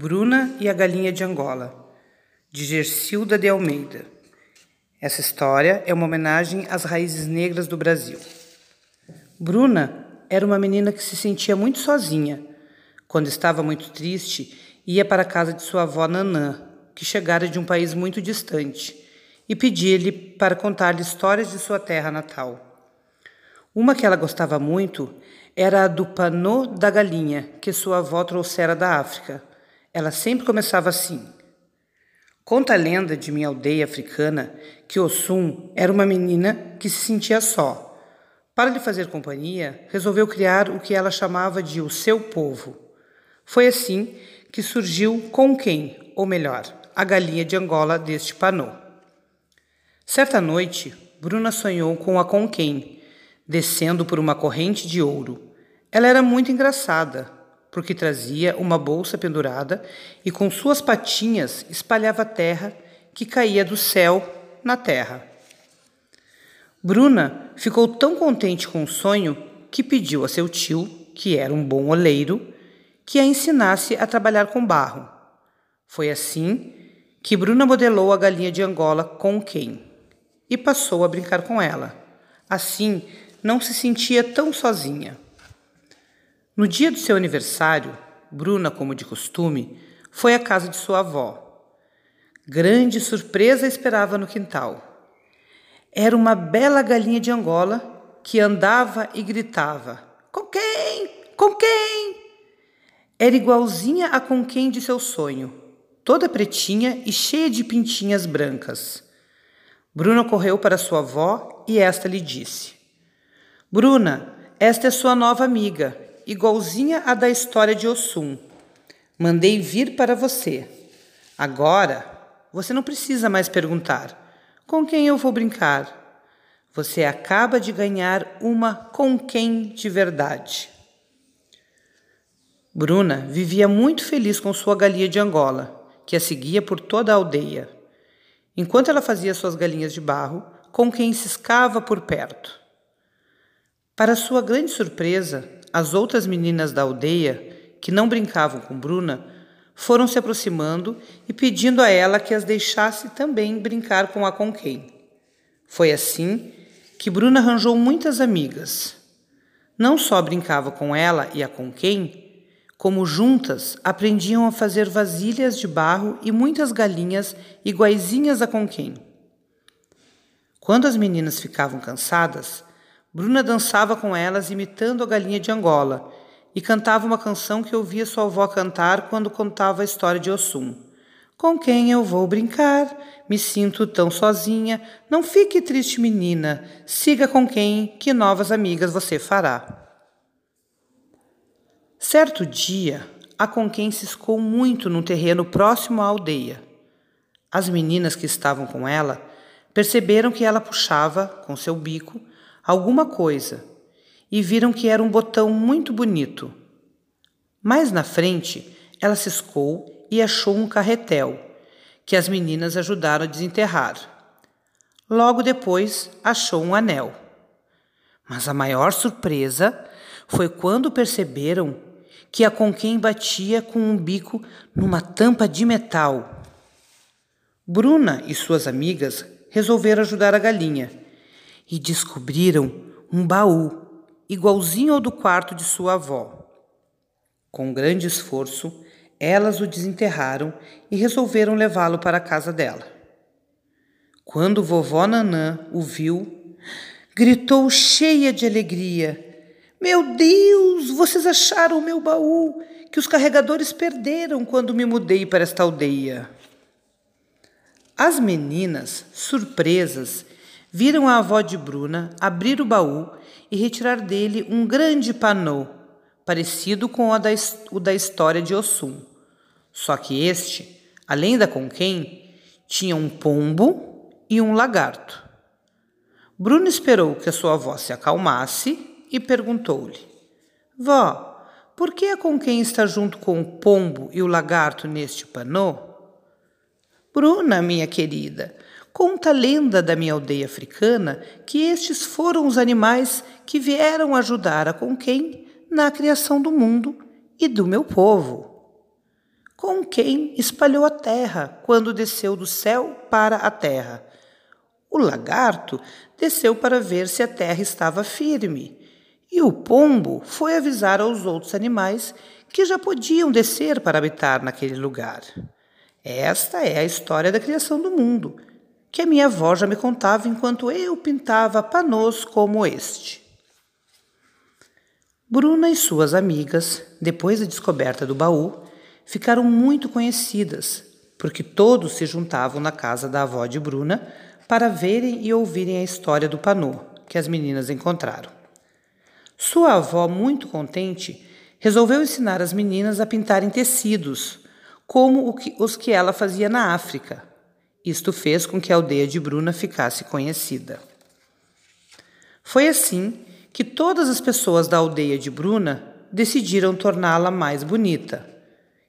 Bruna e a Galinha de Angola, de Gercilda de Almeida. Essa história é uma homenagem às raízes negras do Brasil. Bruna era uma menina que se sentia muito sozinha. Quando estava muito triste, ia para a casa de sua avó Nanã, que chegara de um país muito distante, e pedia-lhe para contar-lhe histórias de sua terra natal. Uma que ela gostava muito era a do panô da galinha, que sua avó trouxera da África ela sempre começava assim. Conta a lenda de minha aldeia africana que Ossum era uma menina que se sentia só. Para lhe fazer companhia, resolveu criar o que ela chamava de o seu povo. Foi assim que surgiu com quem, ou melhor, a galinha de Angola deste panô. Certa noite, Bruna sonhou com a Conquém, descendo por uma corrente de ouro. Ela era muito engraçada, porque trazia uma bolsa pendurada e com suas patinhas espalhava terra que caía do céu na terra. Bruna ficou tão contente com o sonho que pediu a seu tio, que era um bom oleiro, que a ensinasse a trabalhar com barro. Foi assim que Bruna modelou a galinha de Angola com quem e passou a brincar com ela. Assim, não se sentia tão sozinha. No dia do seu aniversário, Bruna, como de costume, foi à casa de sua avó. Grande surpresa esperava no quintal. Era uma bela galinha de Angola que andava e gritava: Com quem? Com quem? Era igualzinha a com quem de seu sonho, toda pretinha e cheia de pintinhas brancas. Bruna correu para sua avó e esta lhe disse: Bruna, esta é sua nova amiga igualzinha à da história de Ossum. Mandei vir para você. Agora, você não precisa mais perguntar: com quem eu vou brincar? Você acaba de ganhar uma com quem de verdade. Bruna vivia muito feliz com sua galinha de Angola, que a seguia por toda a aldeia. Enquanto ela fazia suas galinhas de barro, com quem ciscava por perto. Para sua grande surpresa, as outras meninas da aldeia, que não brincavam com Bruna, foram se aproximando e pedindo a ela que as deixasse também brincar com a Conquém. Foi assim que Bruna arranjou muitas amigas. Não só brincava com ela e a Conquém, como juntas aprendiam a fazer vasilhas de barro e muitas galinhas iguaizinhas a Conquém. Quando as meninas ficavam cansadas, Bruna dançava com elas imitando a galinha de Angola e cantava uma canção que ouvia sua avó cantar quando contava a história de Ossum. Com quem eu vou brincar? Me sinto tão sozinha. Não fique triste, menina. Siga com quem, que novas amigas você fará. Certo dia, a Conquém ciscou muito num terreno próximo à aldeia. As meninas que estavam com ela perceberam que ela puxava, com seu bico, alguma coisa e viram que era um botão muito bonito. Mais na frente, ela ciscou e achou um carretel, que as meninas ajudaram a desenterrar. Logo depois, achou um anel. Mas a maior surpresa foi quando perceberam que a Conquém batia com um bico numa tampa de metal. Bruna e suas amigas resolveram ajudar a galinha e descobriram um baú igualzinho ao do quarto de sua avó. Com grande esforço, elas o desenterraram e resolveram levá-lo para a casa dela. Quando vovó Nanã o viu, gritou cheia de alegria: Meu Deus, vocês acharam o meu baú que os carregadores perderam quando me mudei para esta aldeia. As meninas, surpresas, viram a avó de Bruna abrir o baú e retirar dele um grande panô, parecido com o da, o da história de Ossum. Só que este, além da conquém, tinha um pombo e um lagarto. Bruna esperou que a sua avó se acalmasse e perguntou-lhe: Vó, por que a conquém está junto com o pombo e o lagarto neste panô? Bruna, minha querida, Conta a lenda da minha aldeia africana que estes foram os animais que vieram ajudar a Conquém na criação do mundo e do meu povo. com quem espalhou a terra quando desceu do céu para a terra. O lagarto desceu para ver se a terra estava firme, e o pombo foi avisar aos outros animais que já podiam descer para habitar naquele lugar. Esta é a história da criação do mundo, que a minha avó já me contava enquanto eu pintava panos como este. Bruna e suas amigas, depois da descoberta do baú, ficaram muito conhecidas, porque todos se juntavam na casa da avó de Bruna para verem e ouvirem a história do panô que as meninas encontraram. Sua avó, muito contente, resolveu ensinar as meninas a pintarem tecidos, como os que ela fazia na África. Isto fez com que a aldeia de Bruna ficasse conhecida. Foi assim que todas as pessoas da aldeia de Bruna decidiram torná-la mais bonita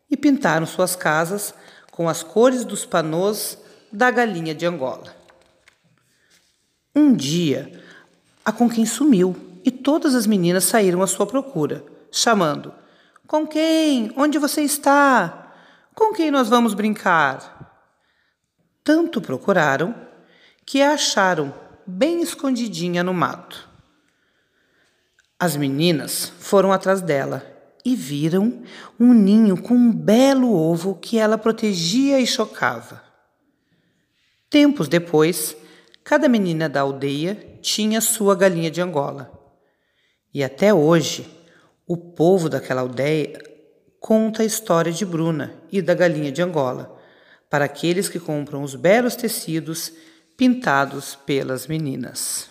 e pintaram suas casas com as cores dos panôs da galinha de Angola. Um dia, a Conquém sumiu e todas as meninas saíram à sua procura, chamando: Com quem? Onde você está? Com quem nós vamos brincar? Tanto procuraram que a acharam bem escondidinha no mato. As meninas foram atrás dela e viram um ninho com um belo ovo que ela protegia e chocava. Tempos depois, cada menina da aldeia tinha sua galinha de Angola. E até hoje, o povo daquela aldeia conta a história de Bruna e da galinha de Angola para aqueles que compram os belos tecidos pintados pelas meninas.